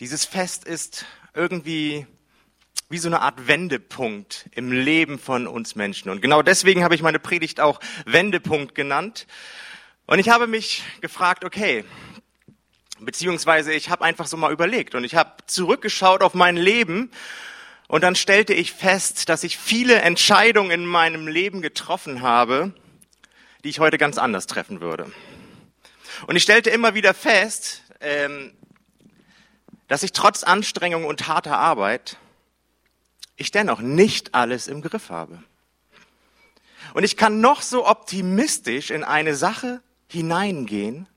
Dieses Fest ist irgendwie wie so eine Art Wendepunkt im Leben von uns Menschen. Und genau deswegen habe ich meine Predigt auch Wendepunkt genannt. Und ich habe mich gefragt, okay, beziehungsweise ich habe einfach so mal überlegt und ich habe zurückgeschaut auf mein Leben und dann stellte ich fest, dass ich viele Entscheidungen in meinem Leben getroffen habe, die ich heute ganz anders treffen würde. Und ich stellte immer wieder fest, ähm, dass ich trotz Anstrengung und harter Arbeit ich dennoch nicht alles im Griff habe. Und ich kann noch so optimistisch in eine Sache hineingehen.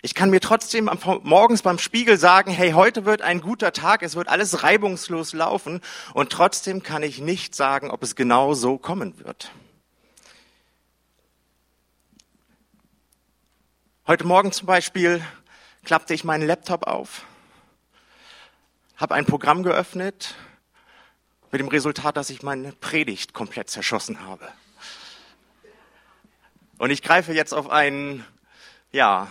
Ich kann mir trotzdem morgens beim Spiegel sagen, hey, heute wird ein guter Tag, es wird alles reibungslos laufen und trotzdem kann ich nicht sagen, ob es genau so kommen wird. Heute Morgen zum Beispiel klappte ich meinen Laptop auf, habe ein Programm geöffnet, mit dem Resultat, dass ich meine Predigt komplett zerschossen habe. Und ich greife jetzt auf ein, ja,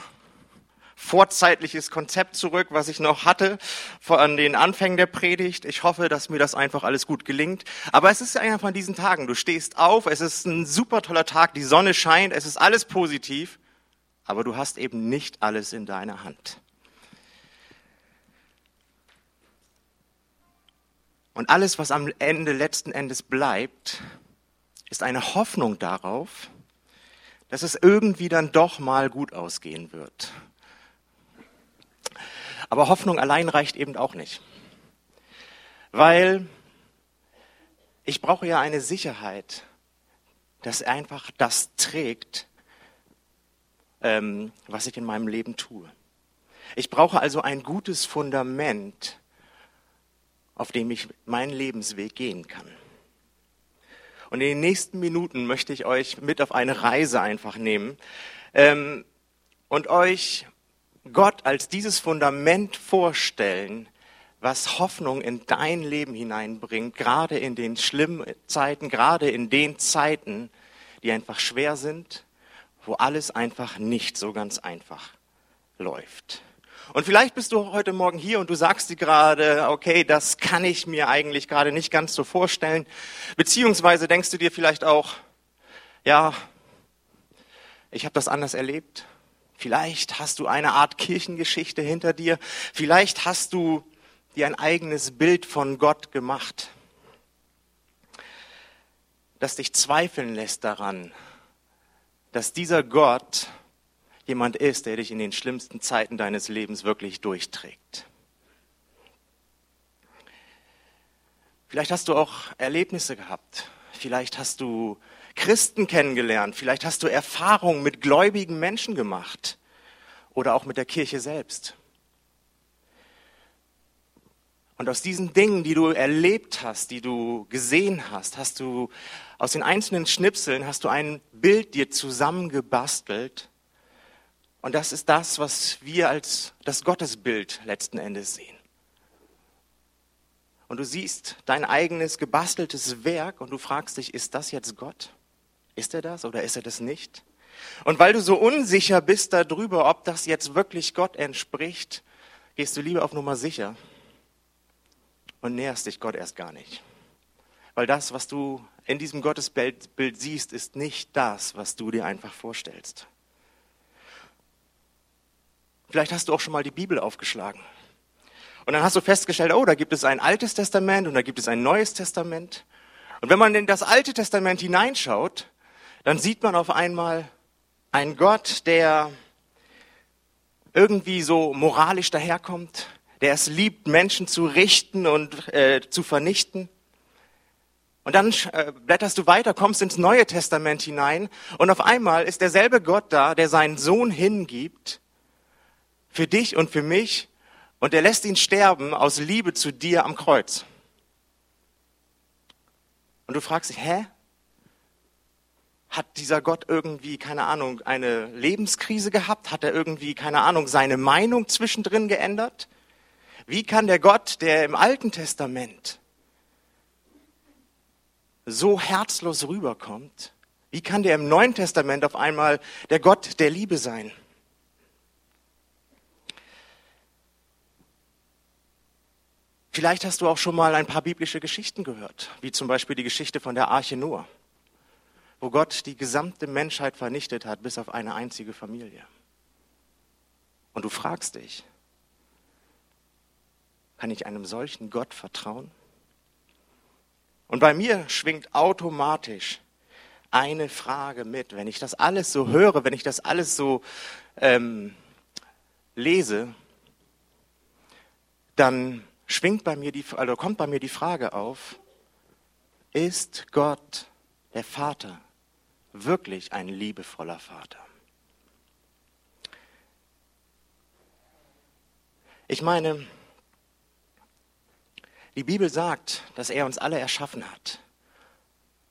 vorzeitliches Konzept zurück, was ich noch hatte an den Anfängen der Predigt. Ich hoffe, dass mir das einfach alles gut gelingt. Aber es ist einer von diesen Tagen. Du stehst auf, es ist ein super toller Tag, die Sonne scheint, es ist alles positiv, aber du hast eben nicht alles in deiner Hand. Und alles, was am Ende letzten Endes bleibt, ist eine Hoffnung darauf, dass es irgendwie dann doch mal gut ausgehen wird. Aber Hoffnung allein reicht eben auch nicht. Weil ich brauche ja eine Sicherheit, dass einfach das trägt, ähm, was ich in meinem Leben tue. Ich brauche also ein gutes Fundament, auf dem ich meinen Lebensweg gehen kann. Und in den nächsten Minuten möchte ich euch mit auf eine Reise einfach nehmen ähm, und euch Gott als dieses Fundament vorstellen, was Hoffnung in dein Leben hineinbringt, gerade in den schlimmen Zeiten, gerade in den Zeiten, die einfach schwer sind, wo alles einfach nicht so ganz einfach läuft. Und vielleicht bist du heute Morgen hier und du sagst dir gerade, okay, das kann ich mir eigentlich gerade nicht ganz so vorstellen. Beziehungsweise denkst du dir vielleicht auch, ja, ich habe das anders erlebt. Vielleicht hast du eine Art Kirchengeschichte hinter dir. Vielleicht hast du dir ein eigenes Bild von Gott gemacht, das dich zweifeln lässt daran, dass dieser Gott jemand ist, der dich in den schlimmsten Zeiten deines Lebens wirklich durchträgt. Vielleicht hast du auch Erlebnisse gehabt. Vielleicht hast du Christen kennengelernt. Vielleicht hast du Erfahrungen mit gläubigen Menschen gemacht. Oder auch mit der Kirche selbst. Und aus diesen Dingen, die du erlebt hast, die du gesehen hast, hast du aus den einzelnen Schnipseln hast du ein Bild dir zusammengebastelt, und das ist das, was wir als das Gottesbild letzten Endes sehen. Und du siehst dein eigenes gebasteltes Werk und du fragst dich, ist das jetzt Gott? Ist er das oder ist er das nicht? Und weil du so unsicher bist darüber, ob das jetzt wirklich Gott entspricht, gehst du lieber auf Nummer sicher und näherst dich Gott erst gar nicht. Weil das, was du in diesem Gottesbild siehst, ist nicht das, was du dir einfach vorstellst. Vielleicht hast du auch schon mal die Bibel aufgeschlagen. Und dann hast du festgestellt, oh, da gibt es ein altes Testament und da gibt es ein neues Testament. Und wenn man in das alte Testament hineinschaut, dann sieht man auf einmal einen Gott, der irgendwie so moralisch daherkommt, der es liebt, Menschen zu richten und äh, zu vernichten. Und dann äh, blätterst du weiter, kommst ins Neue Testament hinein und auf einmal ist derselbe Gott da, der seinen Sohn hingibt, für dich und für mich und er lässt ihn sterben aus Liebe zu dir am Kreuz. Und du fragst dich, hä? Hat dieser Gott irgendwie, keine Ahnung, eine Lebenskrise gehabt? Hat er irgendwie, keine Ahnung, seine Meinung zwischendrin geändert? Wie kann der Gott, der im Alten Testament so herzlos rüberkommt, wie kann der im Neuen Testament auf einmal der Gott der Liebe sein? Vielleicht hast du auch schon mal ein paar biblische Geschichten gehört, wie zum Beispiel die Geschichte von der Arche Noah, wo Gott die gesamte Menschheit vernichtet hat, bis auf eine einzige Familie. Und du fragst dich, kann ich einem solchen Gott vertrauen? Und bei mir schwingt automatisch eine Frage mit. Wenn ich das alles so höre, wenn ich das alles so ähm, lese, dann schwingt bei mir die, also kommt bei mir die Frage auf, ist Gott, der Vater, wirklich ein liebevoller Vater? Ich meine, die Bibel sagt, dass er uns alle erschaffen hat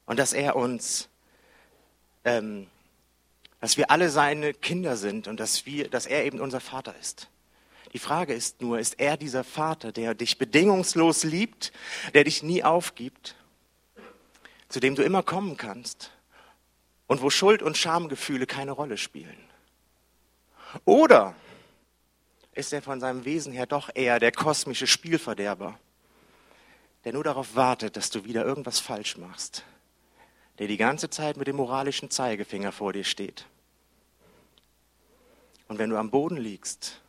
und dass er uns, ähm, dass wir alle seine Kinder sind und dass, wir, dass er eben unser Vater ist. Die Frage ist nur, ist er dieser Vater, der dich bedingungslos liebt, der dich nie aufgibt, zu dem du immer kommen kannst und wo Schuld und Schamgefühle keine Rolle spielen? Oder ist er von seinem Wesen her doch eher der kosmische Spielverderber, der nur darauf wartet, dass du wieder irgendwas falsch machst, der die ganze Zeit mit dem moralischen Zeigefinger vor dir steht. Und wenn du am Boden liegst,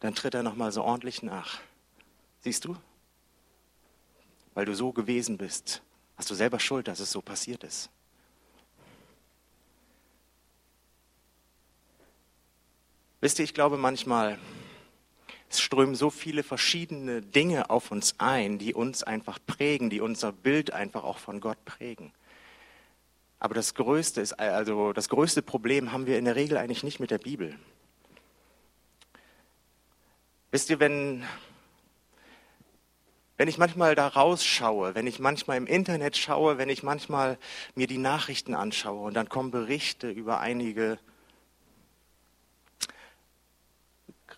dann tritt er nochmal so ordentlich nach. Siehst du? Weil du so gewesen bist, hast du selber Schuld, dass es so passiert ist. Wisst ihr, ich glaube manchmal, es strömen so viele verschiedene Dinge auf uns ein, die uns einfach prägen, die unser Bild einfach auch von Gott prägen. Aber das größte ist, also das größte Problem haben wir in der Regel eigentlich nicht mit der Bibel. Wisst ihr, wenn, wenn ich manchmal da rausschaue, wenn ich manchmal im Internet schaue, wenn ich manchmal mir die Nachrichten anschaue und dann kommen Berichte über einige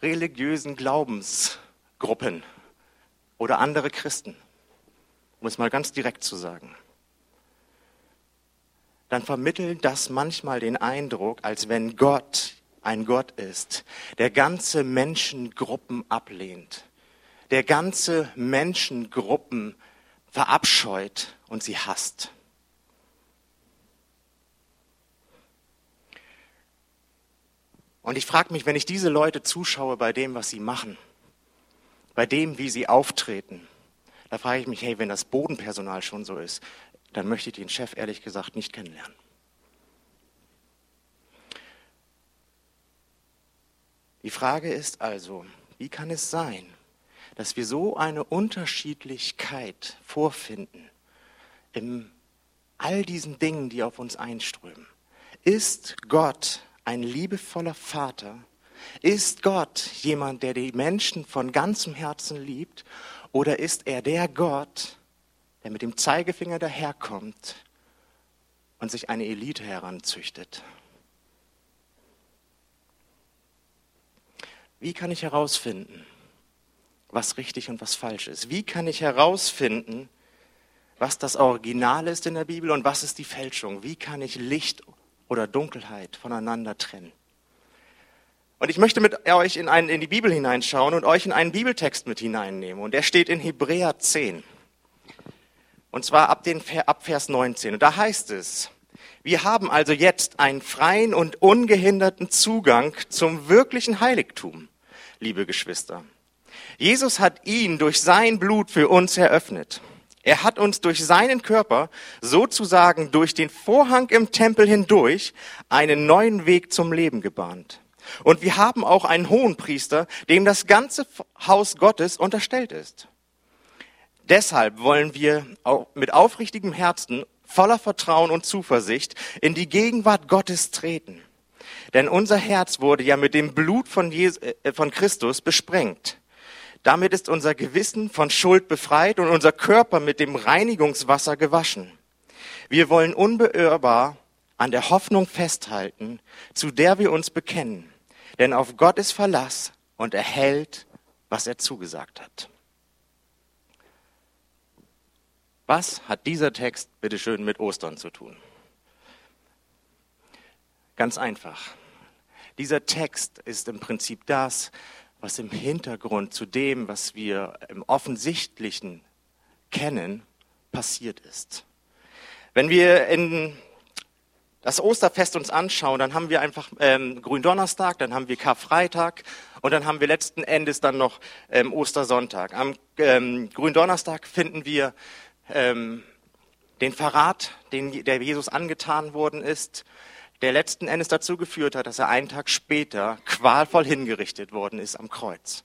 religiösen Glaubensgruppen oder andere Christen, um es mal ganz direkt zu sagen, dann vermittelt das manchmal den Eindruck, als wenn Gott ein Gott ist, der ganze Menschengruppen ablehnt, der ganze Menschengruppen verabscheut und sie hasst. Und ich frage mich, wenn ich diese Leute zuschaue bei dem, was sie machen, bei dem, wie sie auftreten, da frage ich mich, hey, wenn das Bodenpersonal schon so ist, dann möchte ich den Chef ehrlich gesagt nicht kennenlernen. Die Frage ist also, wie kann es sein, dass wir so eine Unterschiedlichkeit vorfinden in all diesen Dingen, die auf uns einströmen? Ist Gott ein liebevoller Vater? Ist Gott jemand, der die Menschen von ganzem Herzen liebt? Oder ist er der Gott, der mit dem Zeigefinger daherkommt und sich eine Elite heranzüchtet? Wie kann ich herausfinden, was richtig und was falsch ist? Wie kann ich herausfinden, was das Original ist in der Bibel und was ist die Fälschung? Wie kann ich Licht oder Dunkelheit voneinander trennen. Und ich möchte mit euch in, einen, in die Bibel hineinschauen und euch in einen Bibeltext mit hineinnehmen. Und der steht in Hebräer 10. Und zwar ab, den, ab Vers 19. Und da heißt es, wir haben also jetzt einen freien und ungehinderten Zugang zum wirklichen Heiligtum, liebe Geschwister. Jesus hat ihn durch sein Blut für uns eröffnet. Er hat uns durch seinen Körper sozusagen durch den Vorhang im Tempel hindurch einen neuen Weg zum Leben gebahnt. Und wir haben auch einen hohen Priester, dem das ganze Haus Gottes unterstellt ist. Deshalb wollen wir mit aufrichtigem Herzen, voller Vertrauen und Zuversicht in die Gegenwart Gottes treten. Denn unser Herz wurde ja mit dem Blut von, Jesus, äh, von Christus besprengt. Damit ist unser Gewissen von Schuld befreit und unser Körper mit dem Reinigungswasser gewaschen. Wir wollen unbeirrbar an der Hoffnung festhalten, zu der wir uns bekennen. Denn auf Gott ist Verlass und er hält, was er zugesagt hat. Was hat dieser Text bitteschön mit Ostern zu tun? Ganz einfach. Dieser Text ist im Prinzip das, was im Hintergrund zu dem, was wir im Offensichtlichen kennen, passiert ist. Wenn wir in das Osterfest uns anschauen, dann haben wir einfach ähm, Gründonnerstag, dann haben wir Karfreitag und dann haben wir letzten Endes dann noch ähm, Ostersonntag. Am ähm, Gründonnerstag finden wir ähm, den Verrat, den der Jesus angetan worden ist, der letzten Endes dazu geführt hat, dass er einen Tag später qualvoll hingerichtet worden ist am Kreuz.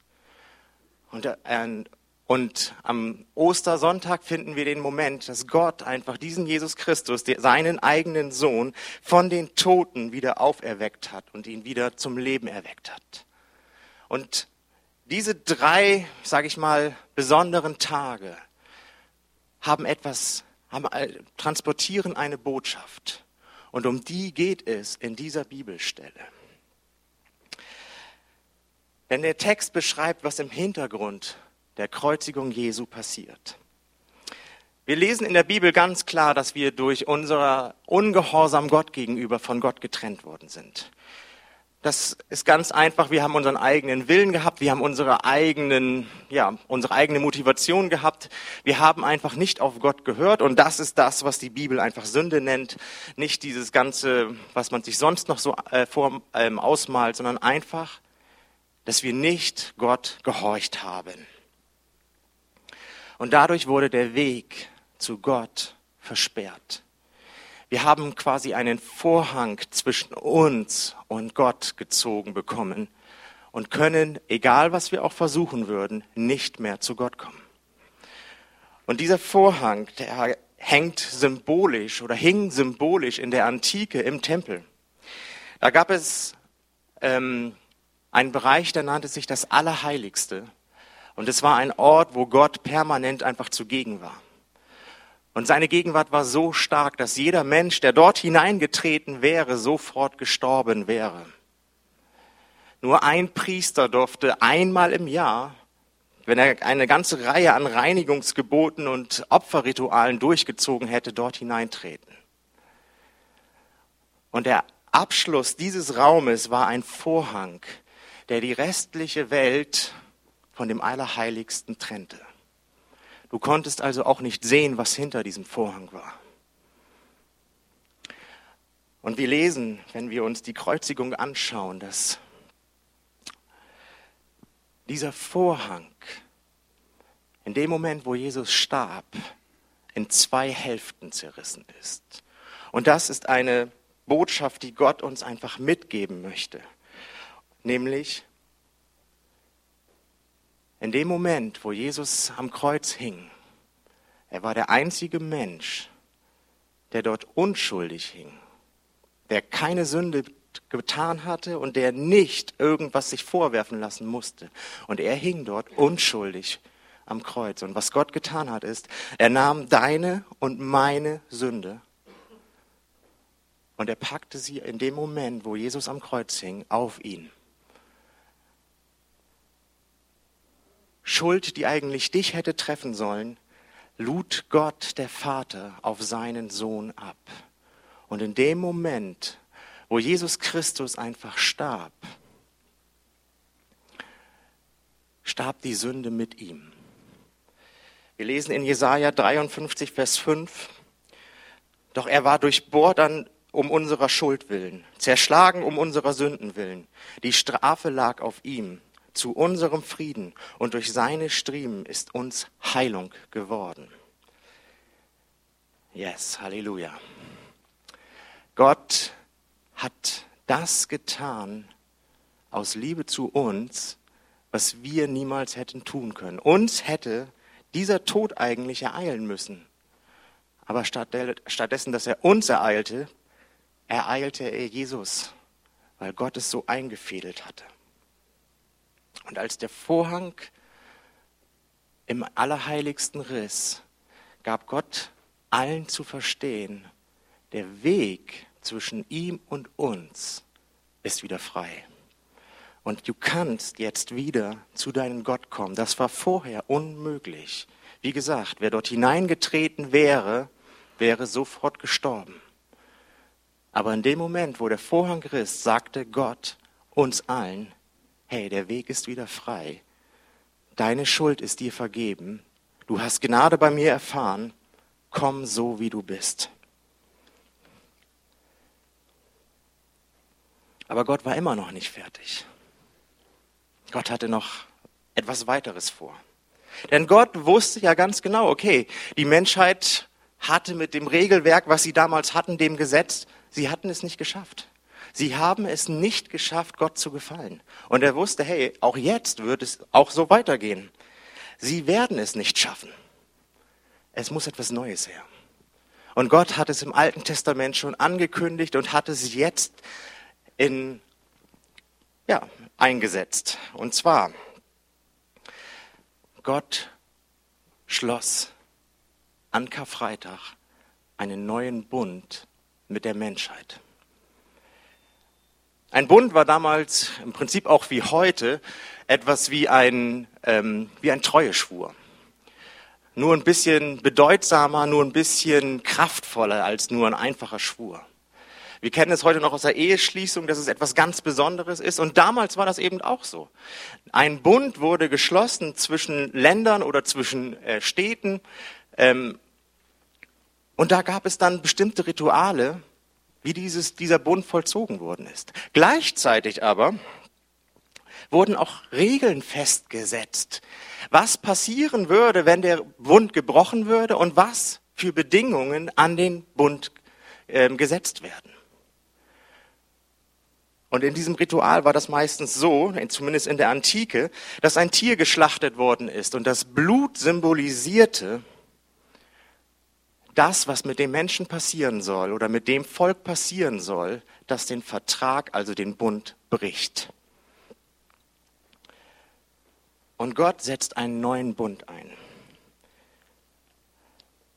Und, äh, und am Ostersonntag finden wir den Moment, dass Gott einfach diesen Jesus Christus, seinen eigenen Sohn, von den Toten wieder auferweckt hat und ihn wieder zum Leben erweckt hat. Und diese drei, sage ich mal, besonderen Tage haben etwas, haben, äh, transportieren eine Botschaft. Und um die geht es in dieser Bibelstelle. Denn der Text beschreibt, was im Hintergrund der Kreuzigung Jesu passiert. Wir lesen in der Bibel ganz klar, dass wir durch unser Ungehorsam Gott gegenüber von Gott getrennt worden sind. Das ist ganz einfach. Wir haben unseren eigenen Willen gehabt. Wir haben unsere eigenen, ja, unsere eigene Motivation gehabt. Wir haben einfach nicht auf Gott gehört. Und das ist das, was die Bibel einfach Sünde nennt. Nicht dieses Ganze, was man sich sonst noch so äh, vor, ähm, ausmalt, sondern einfach, dass wir nicht Gott gehorcht haben. Und dadurch wurde der Weg zu Gott versperrt. Wir haben quasi einen Vorhang zwischen uns und Gott gezogen bekommen und können, egal was wir auch versuchen würden, nicht mehr zu Gott kommen. Und dieser Vorhang, der hängt symbolisch oder hing symbolisch in der Antike im Tempel. Da gab es ähm, einen Bereich, der nannte sich das Allerheiligste. Und es war ein Ort, wo Gott permanent einfach zugegen war. Und seine Gegenwart war so stark, dass jeder Mensch, der dort hineingetreten wäre, sofort gestorben wäre. Nur ein Priester durfte einmal im Jahr, wenn er eine ganze Reihe an Reinigungsgeboten und Opferritualen durchgezogen hätte, dort hineintreten. Und der Abschluss dieses Raumes war ein Vorhang, der die restliche Welt von dem Allerheiligsten trennte. Du konntest also auch nicht sehen, was hinter diesem Vorhang war. Und wir lesen, wenn wir uns die Kreuzigung anschauen, dass dieser Vorhang in dem Moment, wo Jesus starb, in zwei Hälften zerrissen ist. Und das ist eine Botschaft, die Gott uns einfach mitgeben möchte. Nämlich, in dem Moment, wo Jesus am Kreuz hing, er war der einzige Mensch, der dort unschuldig hing, der keine Sünde getan hatte und der nicht irgendwas sich vorwerfen lassen musste. Und er hing dort unschuldig am Kreuz. Und was Gott getan hat, ist, er nahm deine und meine Sünde und er packte sie in dem Moment, wo Jesus am Kreuz hing, auf ihn. Schuld, die eigentlich dich hätte treffen sollen, lud Gott, der Vater, auf seinen Sohn ab. Und in dem Moment, wo Jesus Christus einfach starb, starb die Sünde mit ihm. Wir lesen in Jesaja 53, Vers 5, doch er war durchbohrt an, um unserer Schuld willen, zerschlagen um unserer Sünden willen. Die Strafe lag auf ihm zu unserem Frieden und durch seine Striemen ist uns Heilung geworden. Yes, Halleluja. Gott hat das getan aus Liebe zu uns, was wir niemals hätten tun können. Uns hätte dieser Tod eigentlich ereilen müssen. Aber stattdessen, dass er uns ereilte, ereilte er Jesus, weil Gott es so eingefädelt hatte. Und als der Vorhang im Allerheiligsten riss, gab Gott allen zu verstehen, der Weg zwischen ihm und uns ist wieder frei. Und du kannst jetzt wieder zu deinem Gott kommen. Das war vorher unmöglich. Wie gesagt, wer dort hineingetreten wäre, wäre sofort gestorben. Aber in dem Moment, wo der Vorhang riss, sagte Gott uns allen, hey, der Weg ist wieder frei. Deine Schuld ist dir vergeben. Du hast Gnade bei mir erfahren. Komm so, wie du bist. Aber Gott war immer noch nicht fertig. Gott hatte noch etwas weiteres vor. Denn Gott wusste ja ganz genau, okay, die Menschheit hatte mit dem Regelwerk, was sie damals hatten, dem Gesetz, sie hatten es nicht geschafft. Sie haben es nicht geschafft, Gott zu gefallen. Und er wusste, hey, auch jetzt wird es auch so weitergehen. Sie werden es nicht schaffen. Es muss etwas Neues her. Und Gott hat es im Alten Testament schon angekündigt und hat es jetzt in, ja, eingesetzt. Und zwar, Gott schloss an Karfreitag einen neuen Bund mit der Menschheit. Ein Bund war damals im Prinzip auch wie heute etwas wie ein, ähm, wie ein Treueschwur. Nur ein bisschen bedeutsamer, nur ein bisschen kraftvoller als nur ein einfacher Schwur. Wir kennen es heute noch aus der Eheschließung, dass es etwas ganz Besonderes ist. Und damals war das eben auch so. Ein Bund wurde geschlossen zwischen Ländern oder zwischen äh, Städten. Ähm, und da gab es dann bestimmte Rituale, wie dieses, dieser Bund vollzogen worden ist. Gleichzeitig aber wurden auch Regeln festgesetzt, was passieren würde, wenn der Bund gebrochen würde und was für Bedingungen an den Bund äh, gesetzt werden. Und in diesem Ritual war das meistens so, zumindest in der Antike, dass ein Tier geschlachtet worden ist und das Blut symbolisierte, das, was mit dem Menschen passieren soll oder mit dem Volk passieren soll, das den Vertrag, also den Bund, bricht. Und Gott setzt einen neuen Bund ein.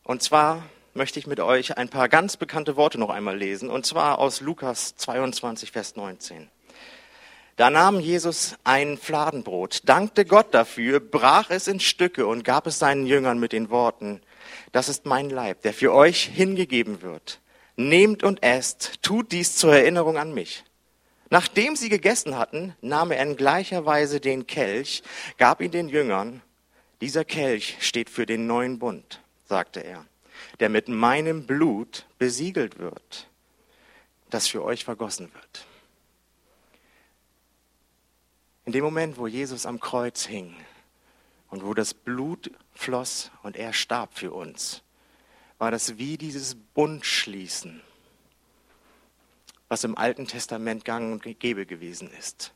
Und zwar möchte ich mit euch ein paar ganz bekannte Worte noch einmal lesen, und zwar aus Lukas 22, Vers 19. Da nahm Jesus ein Fladenbrot, dankte Gott dafür, brach es in Stücke und gab es seinen Jüngern mit den Worten, das ist mein Leib, der für euch hingegeben wird. Nehmt und esst, tut dies zur Erinnerung an mich. Nachdem sie gegessen hatten, nahm er in gleicher Weise den Kelch, gab ihn den Jüngern. Dieser Kelch steht für den neuen Bund, sagte er, der mit meinem Blut besiegelt wird, das für euch vergossen wird. In dem Moment, wo Jesus am Kreuz hing, und wo das Blut floss und er starb für uns, war das wie dieses Bundschließen, was im Alten Testament gang und gäbe gewesen ist.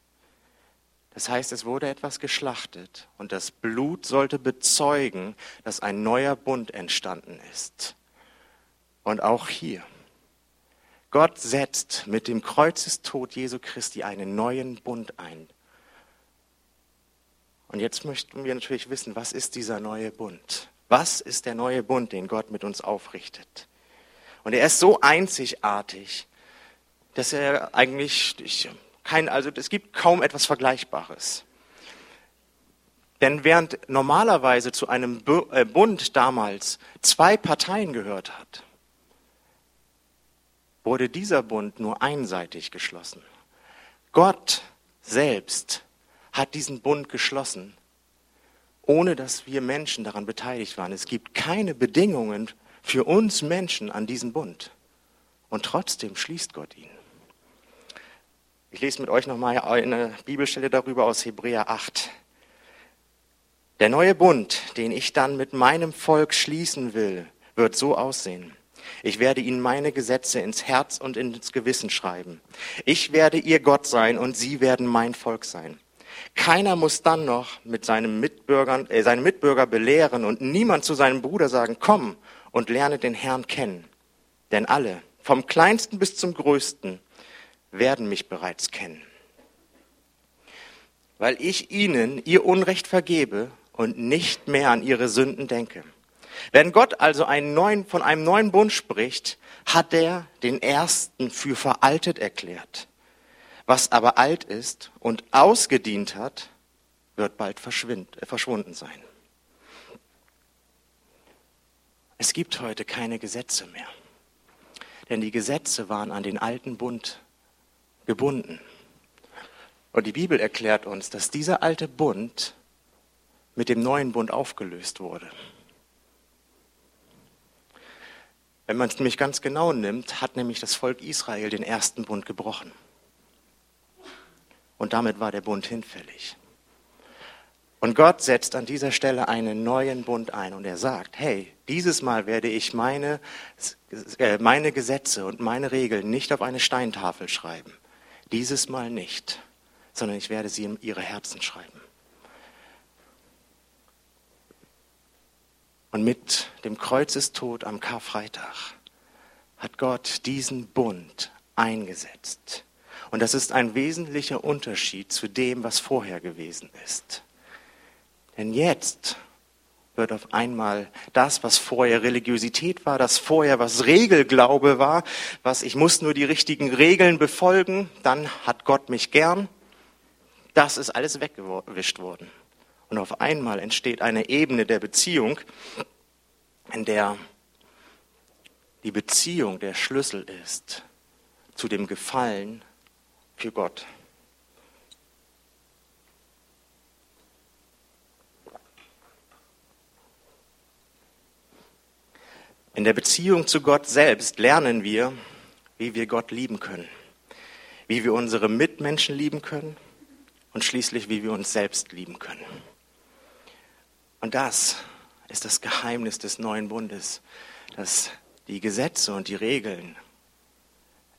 Das heißt, es wurde etwas geschlachtet und das Blut sollte bezeugen, dass ein neuer Bund entstanden ist. Und auch hier. Gott setzt mit dem Kreuzestod Jesu Christi einen neuen Bund ein. Und jetzt möchten wir natürlich wissen, was ist dieser neue Bund? Was ist der neue Bund, den Gott mit uns aufrichtet? Und er ist so einzigartig, dass er eigentlich ich, kein, also es gibt kaum etwas Vergleichbares. Denn während normalerweise zu einem äh, Bund damals zwei Parteien gehört hat, wurde dieser Bund nur einseitig geschlossen. Gott selbst hat diesen Bund geschlossen, ohne dass wir Menschen daran beteiligt waren. Es gibt keine Bedingungen für uns Menschen an diesem Bund. Und trotzdem schließt Gott ihn. Ich lese mit euch nochmal eine Bibelstelle darüber aus Hebräer 8. Der neue Bund, den ich dann mit meinem Volk schließen will, wird so aussehen. Ich werde ihnen meine Gesetze ins Herz und ins Gewissen schreiben. Ich werde ihr Gott sein und sie werden mein Volk sein. Keiner muss dann noch mit seinem Mitbürgern, äh, seine Mitbürger belehren und niemand zu seinem Bruder sagen, komm und lerne den Herrn kennen. Denn alle, vom kleinsten bis zum größten, werden mich bereits kennen. Weil ich ihnen ihr Unrecht vergebe und nicht mehr an ihre Sünden denke. Wenn Gott also einen neuen, von einem neuen Bund spricht, hat er den ersten für veraltet erklärt. Was aber alt ist und ausgedient hat, wird bald äh, verschwunden sein. Es gibt heute keine Gesetze mehr, denn die Gesetze waren an den alten Bund gebunden. Und die Bibel erklärt uns, dass dieser alte Bund mit dem neuen Bund aufgelöst wurde. Wenn man es nämlich ganz genau nimmt, hat nämlich das Volk Israel den ersten Bund gebrochen. Und damit war der Bund hinfällig. Und Gott setzt an dieser Stelle einen neuen Bund ein und er sagt, hey, dieses Mal werde ich meine, äh, meine Gesetze und meine Regeln nicht auf eine Steintafel schreiben. Dieses Mal nicht, sondern ich werde sie in ihre Herzen schreiben. Und mit dem Kreuzestod am Karfreitag hat Gott diesen Bund eingesetzt. Und das ist ein wesentlicher Unterschied zu dem, was vorher gewesen ist. Denn jetzt wird auf einmal das, was vorher Religiosität war, das vorher was Regelglaube war, was ich muss nur die richtigen Regeln befolgen, dann hat Gott mich gern, das ist alles weggewischt worden. Und auf einmal entsteht eine Ebene der Beziehung, in der die Beziehung der Schlüssel ist zu dem Gefallen für Gott. In der Beziehung zu Gott selbst lernen wir, wie wir Gott lieben können, wie wir unsere Mitmenschen lieben können und schließlich, wie wir uns selbst lieben können. Und das ist das Geheimnis des neuen Bundes, dass die Gesetze und die Regeln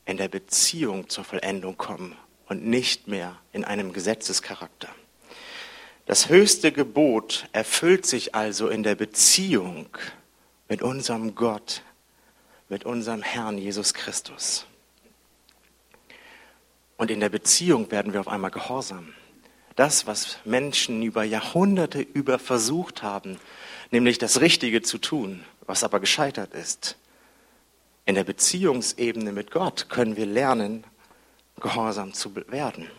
in der Beziehung zur Vollendung kommen und nicht mehr in einem Gesetzescharakter. Das höchste Gebot erfüllt sich also in der Beziehung mit unserem Gott, mit unserem Herrn Jesus Christus. Und in der Beziehung werden wir auf einmal gehorsam. Das, was Menschen über Jahrhunderte über versucht haben, nämlich das Richtige zu tun, was aber gescheitert ist. In der Beziehungsebene mit Gott können wir lernen, gehorsam zu werden.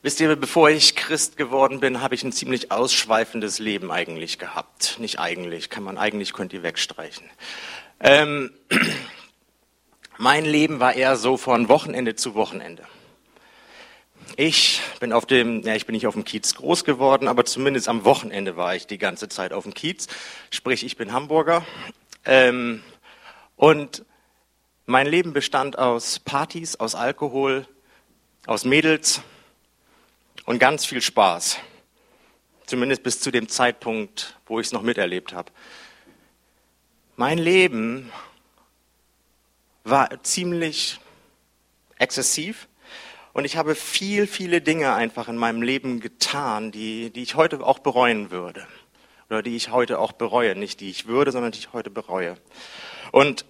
Wisst ihr, bevor ich Christ geworden bin, habe ich ein ziemlich ausschweifendes Leben eigentlich gehabt. Nicht eigentlich, kann man eigentlich, könnt ihr wegstreichen. Ähm, mein Leben war eher so von Wochenende zu Wochenende. Ich bin auf dem, ja, ich bin nicht auf dem Kiez groß geworden, aber zumindest am Wochenende war ich die ganze Zeit auf dem Kiez. Sprich, ich bin Hamburger. Ähm, und mein Leben bestand aus Partys, aus Alkohol, aus Mädels und ganz viel Spaß. Zumindest bis zu dem Zeitpunkt, wo ich es noch miterlebt habe. Mein Leben war ziemlich exzessiv und ich habe viel, viele Dinge einfach in meinem Leben getan, die, die ich heute auch bereuen würde. Oder die ich heute auch bereue. Nicht die ich würde, sondern die ich heute bereue. Und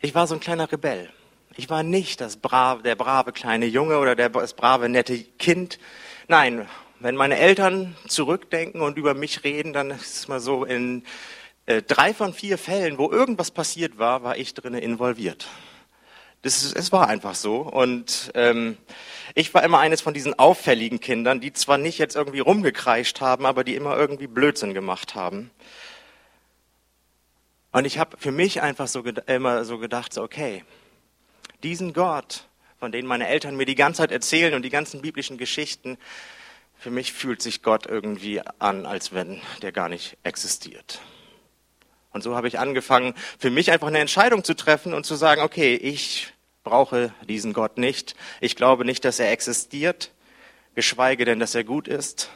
ich war so ein kleiner Rebell. Ich war nicht das brave, der brave kleine Junge oder der, das brave nette Kind. Nein, wenn meine Eltern zurückdenken und über mich reden, dann ist es mal so, in äh, drei von vier Fällen, wo irgendwas passiert war, war ich drinnen involviert. Das ist, es war einfach so. Und ähm, ich war immer eines von diesen auffälligen Kindern, die zwar nicht jetzt irgendwie rumgekreischt haben, aber die immer irgendwie Blödsinn gemacht haben. Und ich habe für mich einfach so immer so gedacht, so, okay, diesen Gott, von dem meine Eltern mir die ganze Zeit erzählen und die ganzen biblischen Geschichten, für mich fühlt sich Gott irgendwie an, als wenn der gar nicht existiert. Und so habe ich angefangen, für mich einfach eine Entscheidung zu treffen und zu sagen, okay, ich brauche diesen Gott nicht. Ich glaube nicht, dass er existiert, geschweige denn, dass er gut ist.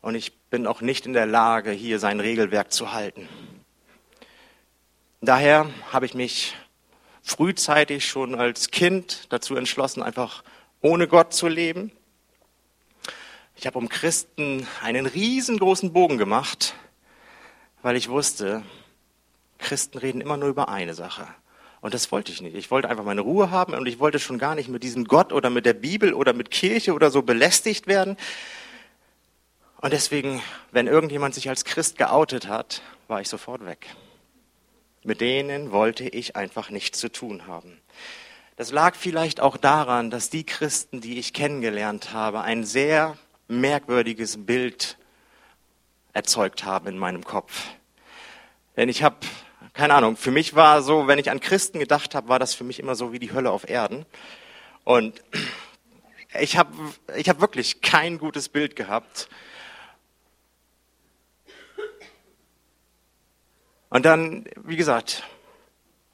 Und ich bin auch nicht in der Lage, hier sein Regelwerk zu halten. Daher habe ich mich frühzeitig schon als Kind dazu entschlossen, einfach ohne Gott zu leben. Ich habe um Christen einen riesengroßen Bogen gemacht, weil ich wusste, Christen reden immer nur über eine Sache. Und das wollte ich nicht. Ich wollte einfach meine Ruhe haben und ich wollte schon gar nicht mit diesem Gott oder mit der Bibel oder mit Kirche oder so belästigt werden. Und deswegen, wenn irgendjemand sich als Christ geoutet hat, war ich sofort weg. Mit denen wollte ich einfach nichts zu tun haben. Das lag vielleicht auch daran, dass die Christen, die ich kennengelernt habe, ein sehr merkwürdiges Bild erzeugt haben in meinem Kopf. Denn ich habe keine Ahnung, für mich war so, wenn ich an Christen gedacht habe, war das für mich immer so wie die Hölle auf Erden. Und ich habe ich hab wirklich kein gutes Bild gehabt. Und dann, wie gesagt,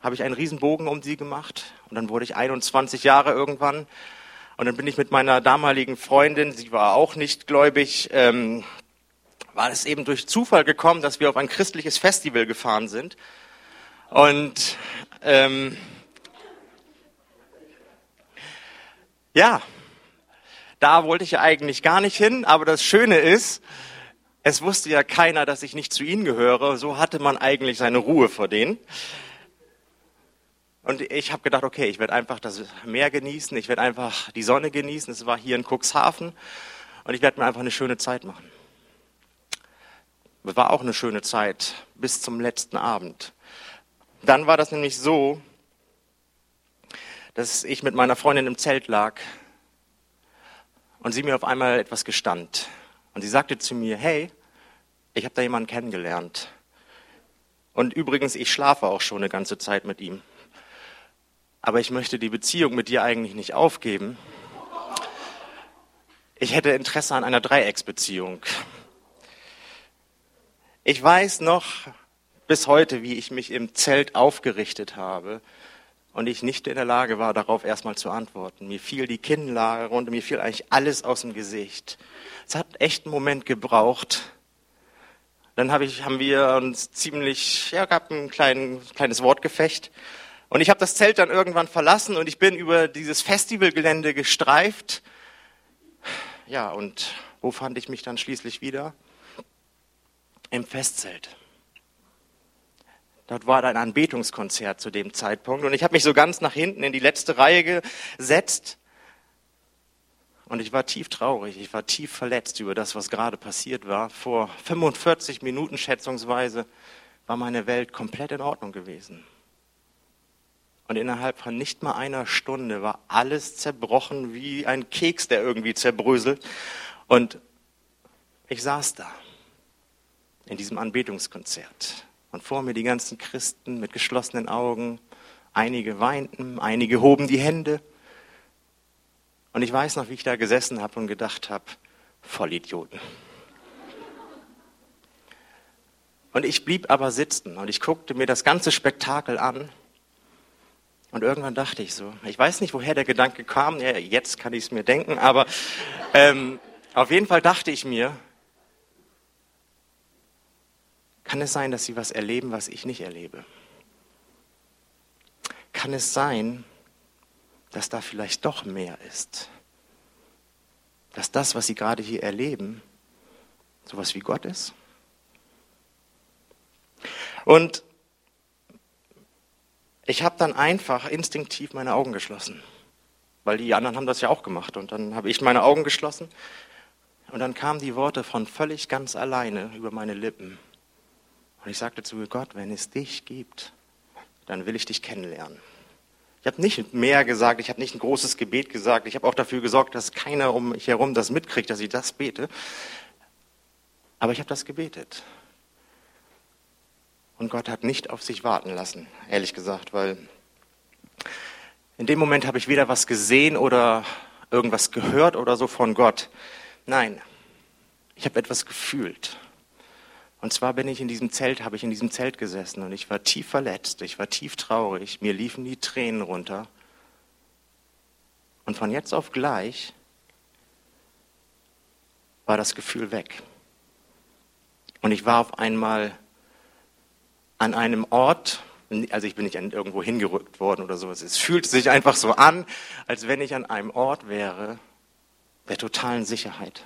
habe ich einen Riesenbogen um sie gemacht und dann wurde ich 21 Jahre irgendwann und dann bin ich mit meiner damaligen Freundin, sie war auch nicht gläubig, ähm, war es eben durch Zufall gekommen, dass wir auf ein christliches Festival gefahren sind und ähm, ja, da wollte ich ja eigentlich gar nicht hin, aber das Schöne ist, es wusste ja keiner, dass ich nicht zu ihnen gehöre. So hatte man eigentlich seine Ruhe vor denen. Und ich habe gedacht, okay, ich werde einfach das Meer genießen, ich werde einfach die Sonne genießen. Es war hier in Cuxhaven und ich werde mir einfach eine schöne Zeit machen. Es war auch eine schöne Zeit bis zum letzten Abend. Dann war das nämlich so, dass ich mit meiner Freundin im Zelt lag und sie mir auf einmal etwas gestand. Und sie sagte zu mir, hey, ich habe da jemanden kennengelernt. Und übrigens, ich schlafe auch schon eine ganze Zeit mit ihm. Aber ich möchte die Beziehung mit dir eigentlich nicht aufgeben. Ich hätte Interesse an einer Dreiecksbeziehung. Ich weiß noch bis heute, wie ich mich im Zelt aufgerichtet habe und ich nicht in der Lage war, darauf erstmal zu antworten. Mir fiel die Kinnlage runter, mir fiel eigentlich alles aus dem Gesicht. Es hat echt einen Moment gebraucht. Dann hab ich, haben wir uns ziemlich, ja, gab ein klein, kleines Wortgefecht. Und ich habe das Zelt dann irgendwann verlassen und ich bin über dieses Festivalgelände gestreift. Ja, und wo fand ich mich dann schließlich wieder? Im Festzelt. Dort war ein Anbetungskonzert zu dem Zeitpunkt und ich habe mich so ganz nach hinten in die letzte Reihe gesetzt und ich war tief traurig, ich war tief verletzt über das, was gerade passiert war. Vor 45 Minuten schätzungsweise war meine Welt komplett in Ordnung gewesen. Und innerhalb von nicht mal einer Stunde war alles zerbrochen wie ein Keks, der irgendwie zerbröselt. Und ich saß da in diesem Anbetungskonzert und vor mir die ganzen Christen mit geschlossenen Augen. Einige weinten, einige hoben die Hände. Und ich weiß noch, wie ich da gesessen habe und gedacht habe, Vollidioten. Und ich blieb aber sitzen und ich guckte mir das ganze Spektakel an. Und irgendwann dachte ich so, ich weiß nicht, woher der Gedanke kam, ja, jetzt kann ich es mir denken, aber ähm, auf jeden Fall dachte ich mir, kann es sein, dass sie was erleben, was ich nicht erlebe? Kann es sein, dass da vielleicht doch mehr ist? Dass das, was sie gerade hier erleben, sowas wie Gott ist? Und ich habe dann einfach instinktiv meine Augen geschlossen, weil die anderen haben das ja auch gemacht. Und dann habe ich meine Augen geschlossen und dann kamen die Worte von völlig ganz alleine über meine Lippen. Und ich sagte zu Gott, wenn es dich gibt, dann will ich dich kennenlernen. Ich habe nicht mehr gesagt, ich habe nicht ein großes Gebet gesagt, ich habe auch dafür gesorgt, dass keiner um mich herum das mitkriegt, dass ich das bete. Aber ich habe das gebetet. Und Gott hat nicht auf sich warten lassen, ehrlich gesagt, weil in dem Moment habe ich weder was gesehen oder irgendwas gehört oder so von Gott. Nein, ich habe etwas gefühlt. Und zwar bin ich in diesem Zelt, habe ich in diesem Zelt gesessen und ich war tief verletzt, ich war tief traurig, mir liefen die Tränen runter. Und von jetzt auf gleich war das Gefühl weg. Und ich war auf einmal an einem Ort, also ich bin nicht irgendwo hingerückt worden oder sowas. Es fühlte sich einfach so an, als wenn ich an einem Ort wäre der totalen Sicherheit.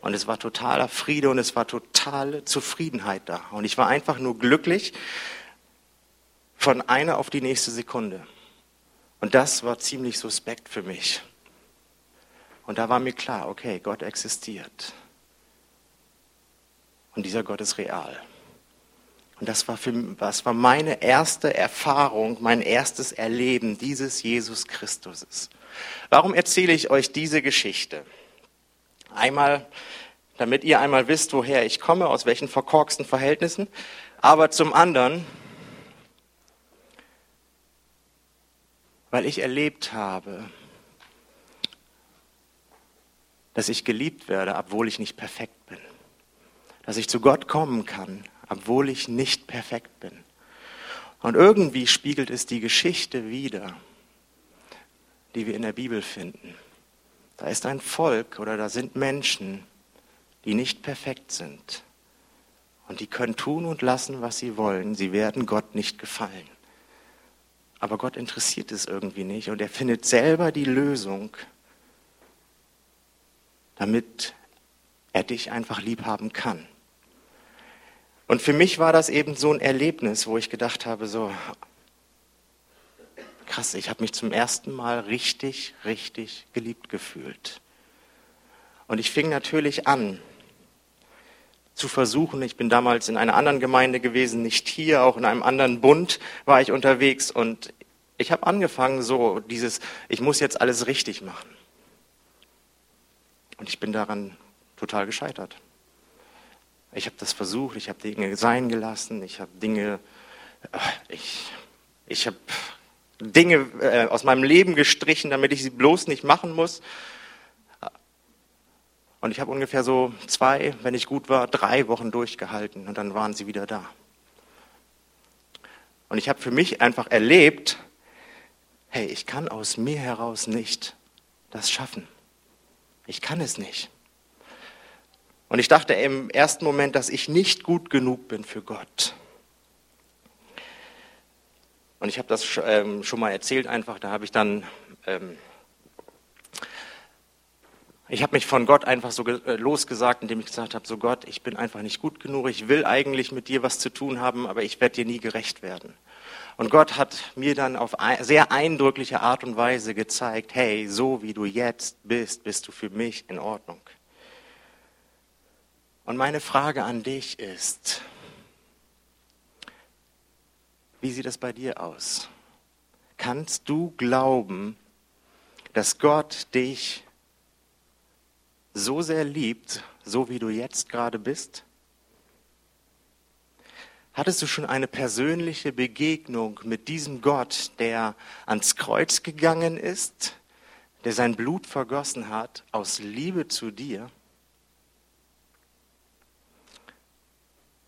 Und es war totaler Friede und es war totale Zufriedenheit da. Und ich war einfach nur glücklich von einer auf die nächste Sekunde. Und das war ziemlich suspekt für mich. Und da war mir klar, okay, Gott existiert. Und dieser Gott ist real. Und das war, für, das war meine erste Erfahrung, mein erstes Erleben dieses Jesus Christus. Warum erzähle ich euch diese Geschichte? Einmal, damit ihr einmal wisst, woher ich komme, aus welchen verkorksten Verhältnissen. Aber zum anderen, weil ich erlebt habe, dass ich geliebt werde, obwohl ich nicht perfekt bin. Dass ich zu Gott kommen kann, obwohl ich nicht perfekt bin. Und irgendwie spiegelt es die Geschichte wider, die wir in der Bibel finden. Da ist ein Volk oder da sind Menschen, die nicht perfekt sind. Und die können tun und lassen, was sie wollen. Sie werden Gott nicht gefallen. Aber Gott interessiert es irgendwie nicht und er findet selber die Lösung, damit er dich einfach lieb haben kann. Und für mich war das eben so ein Erlebnis, wo ich gedacht habe, so krass, ich habe mich zum ersten Mal richtig, richtig geliebt gefühlt. Und ich fing natürlich an zu versuchen, ich bin damals in einer anderen Gemeinde gewesen, nicht hier, auch in einem anderen Bund war ich unterwegs und ich habe angefangen so dieses, ich muss jetzt alles richtig machen. Und ich bin daran total gescheitert. Ich habe das versucht, ich habe Dinge sein gelassen, ich habe Dinge, äh, ich, ich habe Dinge äh, aus meinem Leben gestrichen, damit ich sie bloß nicht machen muss. Und ich habe ungefähr so zwei, wenn ich gut war, drei Wochen durchgehalten und dann waren sie wieder da. Und ich habe für mich einfach erlebt, hey, ich kann aus mir heraus nicht das schaffen. Ich kann es nicht. Und ich dachte im ersten Moment, dass ich nicht gut genug bin für Gott. Und ich habe das ähm, schon mal erzählt einfach, da habe ich dann, ähm, ich habe mich von Gott einfach so äh, losgesagt, indem ich gesagt habe, so Gott, ich bin einfach nicht gut genug, ich will eigentlich mit dir was zu tun haben, aber ich werde dir nie gerecht werden. Und Gott hat mir dann auf sehr eindrückliche Art und Weise gezeigt, hey, so wie du jetzt bist, bist du für mich in Ordnung. Und meine Frage an dich ist, wie sieht es bei dir aus? Kannst du glauben, dass Gott dich so sehr liebt, so wie du jetzt gerade bist? Hattest du schon eine persönliche Begegnung mit diesem Gott, der ans Kreuz gegangen ist, der sein Blut vergossen hat aus Liebe zu dir?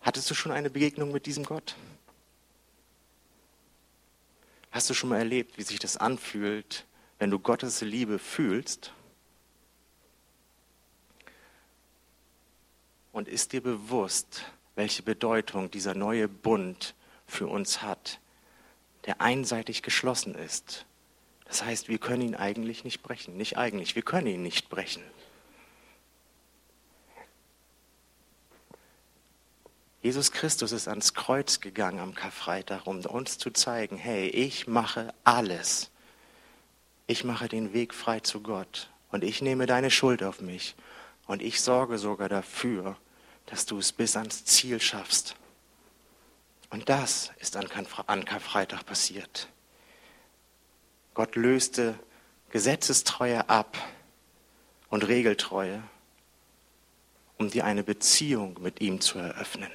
Hattest du schon eine Begegnung mit diesem Gott? Hast du schon mal erlebt, wie sich das anfühlt, wenn du Gottes Liebe fühlst? Und ist dir bewusst, welche Bedeutung dieser neue Bund für uns hat, der einseitig geschlossen ist. Das heißt, wir können ihn eigentlich nicht brechen. Nicht eigentlich, wir können ihn nicht brechen. Jesus Christus ist ans Kreuz gegangen am Karfreitag, um uns zu zeigen, hey, ich mache alles. Ich mache den Weg frei zu Gott und ich nehme deine Schuld auf mich und ich sorge sogar dafür, dass du es bis ans Ziel schaffst. Und das ist an Karfreitag passiert. Gott löste Gesetzestreue ab und Regeltreue, um dir eine Beziehung mit ihm zu eröffnen.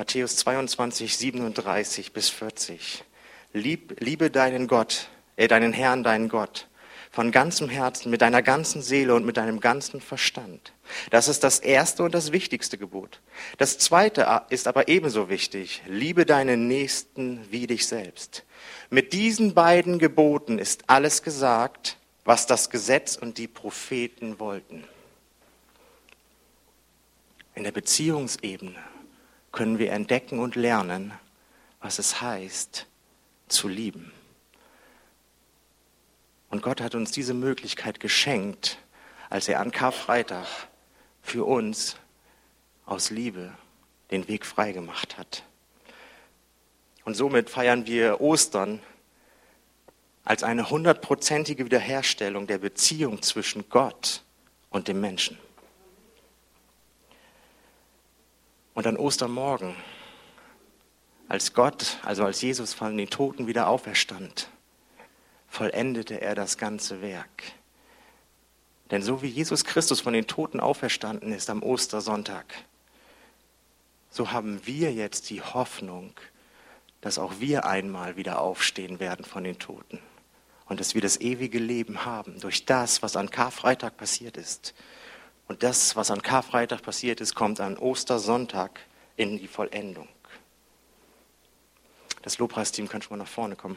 Matthäus 22, 37 bis 40. Lieb, liebe deinen Gott, äh, deinen Herrn, deinen Gott von ganzem Herzen, mit deiner ganzen Seele und mit deinem ganzen Verstand. Das ist das erste und das wichtigste Gebot. Das zweite ist aber ebenso wichtig. Liebe deinen Nächsten wie dich selbst. Mit diesen beiden Geboten ist alles gesagt, was das Gesetz und die Propheten wollten. In der Beziehungsebene können wir entdecken und lernen, was es heißt, zu lieben. Und Gott hat uns diese Möglichkeit geschenkt, als er an Karfreitag für uns aus Liebe den Weg freigemacht hat. Und somit feiern wir Ostern als eine hundertprozentige Wiederherstellung der Beziehung zwischen Gott und dem Menschen. Und an Ostermorgen, als Gott, also als Jesus von den Toten wieder auferstand, vollendete er das ganze Werk. Denn so wie Jesus Christus von den Toten auferstanden ist am Ostersonntag, so haben wir jetzt die Hoffnung, dass auch wir einmal wieder aufstehen werden von den Toten und dass wir das ewige Leben haben durch das, was an Karfreitag passiert ist. Und das, was an Karfreitag passiert ist, kommt an Ostersonntag in die Vollendung. Das Lobpreisteam kann schon mal nach vorne kommen.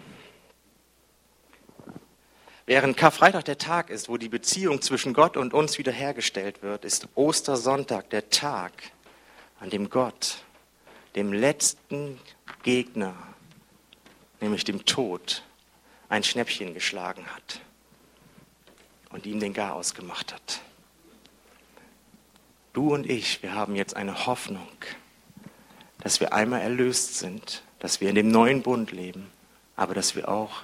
Während Karfreitag der Tag ist, wo die Beziehung zwischen Gott und uns wiederhergestellt wird, ist Ostersonntag der Tag, an dem Gott dem letzten Gegner, nämlich dem Tod, ein Schnäppchen geschlagen hat und ihm den Garaus gemacht hat. Du und ich, wir haben jetzt eine Hoffnung, dass wir einmal erlöst sind, dass wir in dem neuen Bund leben, aber dass wir auch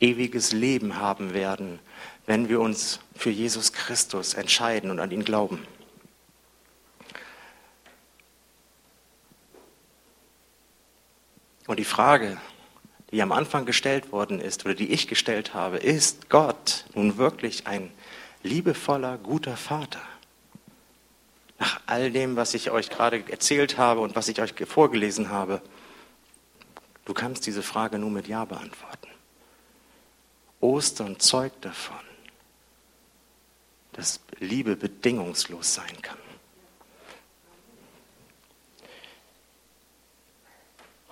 ewiges Leben haben werden, wenn wir uns für Jesus Christus entscheiden und an ihn glauben. Und die Frage, die am Anfang gestellt worden ist oder die ich gestellt habe, ist Gott nun wirklich ein liebevoller, guter Vater? Nach all dem, was ich euch gerade erzählt habe und was ich euch vorgelesen habe, du kannst diese Frage nur mit Ja beantworten. Ostern zeugt davon, dass Liebe bedingungslos sein kann.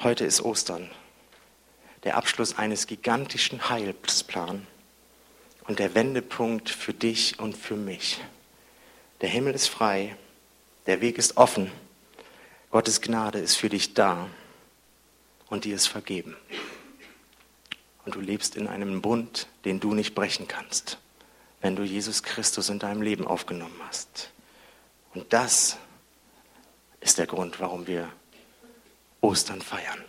Heute ist Ostern, der Abschluss eines gigantischen Heilsplans und der Wendepunkt für dich und für mich. Der Himmel ist frei, der Weg ist offen, Gottes Gnade ist für dich da und dir ist vergeben. Und du lebst in einem Bund, den du nicht brechen kannst, wenn du Jesus Christus in deinem Leben aufgenommen hast. Und das ist der Grund, warum wir Ostern feiern.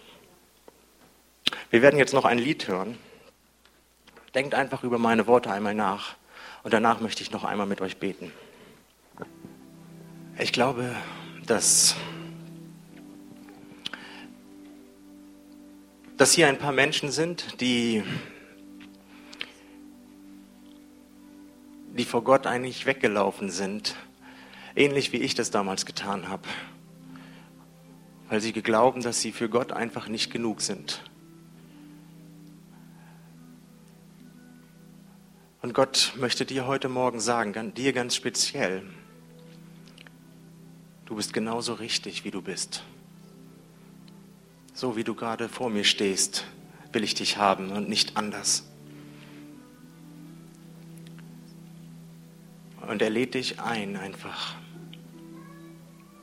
Wir werden jetzt noch ein Lied hören. Denkt einfach über meine Worte einmal nach und danach möchte ich noch einmal mit euch beten. Ich glaube, dass, dass hier ein paar Menschen sind, die, die vor Gott eigentlich weggelaufen sind, ähnlich wie ich das damals getan habe weil sie glauben, dass sie für Gott einfach nicht genug sind. Und Gott möchte dir heute Morgen sagen, dir ganz speziell, du bist genauso richtig, wie du bist. So wie du gerade vor mir stehst, will ich dich haben und nicht anders. Und er lädt dich ein, einfach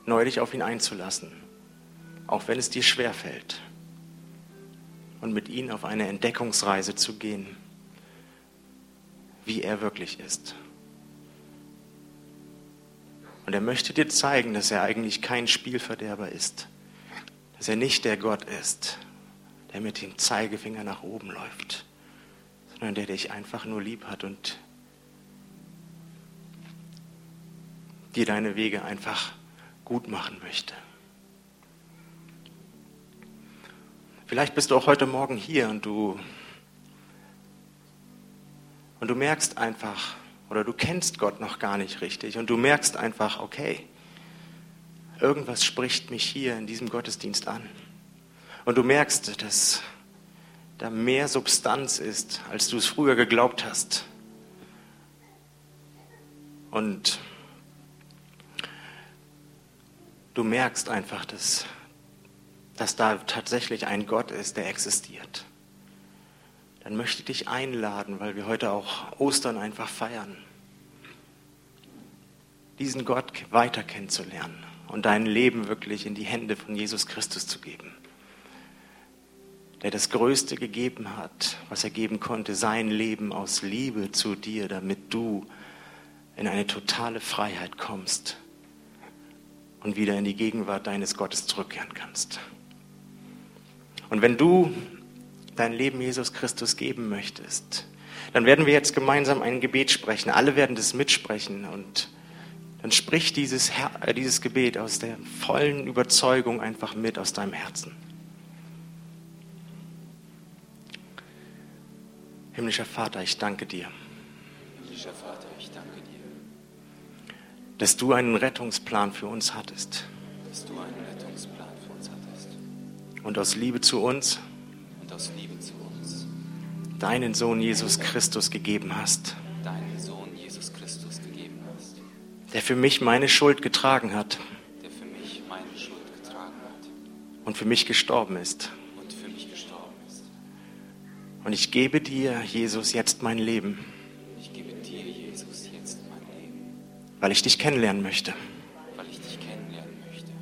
neu dich auf ihn einzulassen auch wenn es dir schwer fällt. Und mit ihm auf eine Entdeckungsreise zu gehen, wie er wirklich ist. Und er möchte dir zeigen, dass er eigentlich kein Spielverderber ist, dass er nicht der Gott ist, der mit dem Zeigefinger nach oben läuft, sondern der dich einfach nur lieb hat und dir deine Wege einfach gut machen möchte. Vielleicht bist du auch heute Morgen hier und du, und du merkst einfach, oder du kennst Gott noch gar nicht richtig und du merkst einfach, okay, irgendwas spricht mich hier in diesem Gottesdienst an. Und du merkst, dass da mehr Substanz ist, als du es früher geglaubt hast. Und du merkst einfach, dass dass da tatsächlich ein Gott ist, der existiert, dann möchte ich dich einladen, weil wir heute auch Ostern einfach feiern, diesen Gott weiter kennenzulernen und dein Leben wirklich in die Hände von Jesus Christus zu geben, der das Größte gegeben hat, was er geben konnte, sein Leben aus Liebe zu dir, damit du in eine totale Freiheit kommst und wieder in die Gegenwart deines Gottes zurückkehren kannst. Und wenn du dein Leben Jesus Christus geben möchtest, dann werden wir jetzt gemeinsam ein Gebet sprechen. Alle werden das mitsprechen und dann sprich dieses, äh, dieses Gebet aus der vollen Überzeugung einfach mit aus deinem Herzen. Himmlischer Vater, ich danke dir. Himmlischer Vater, ich danke dir. Dass du einen Rettungsplan für uns hattest. dass du einen Rettungsplan für uns hattest und aus Liebe zu uns aus Liebe zu uns deinen Sohn Jesus Christus gegeben hast, deinen Sohn Jesus Christus gegeben hast, der für mich meine Schuld getragen hat der für mich meine Schuld getragen hat und für mich gestorben ist. und für mich gestorben ist. Und ich gebe dir, Jesus, jetzt mein Leben, Ich gebe dir, Jesus, jetzt mein Leben, weil ich dich kennenlernen möchte. weil ich dich kennenlernen möchte.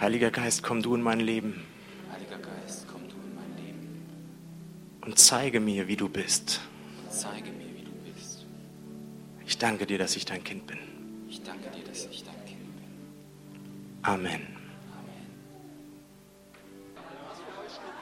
Heiliger Geist, komm du in mein Leben und zeige mir, wie du bist. zeige mir, wie du bist. Ich danke dir, dass ich dein Kind bin. Ich danke dir, dass ich dein Kind bin. Amen.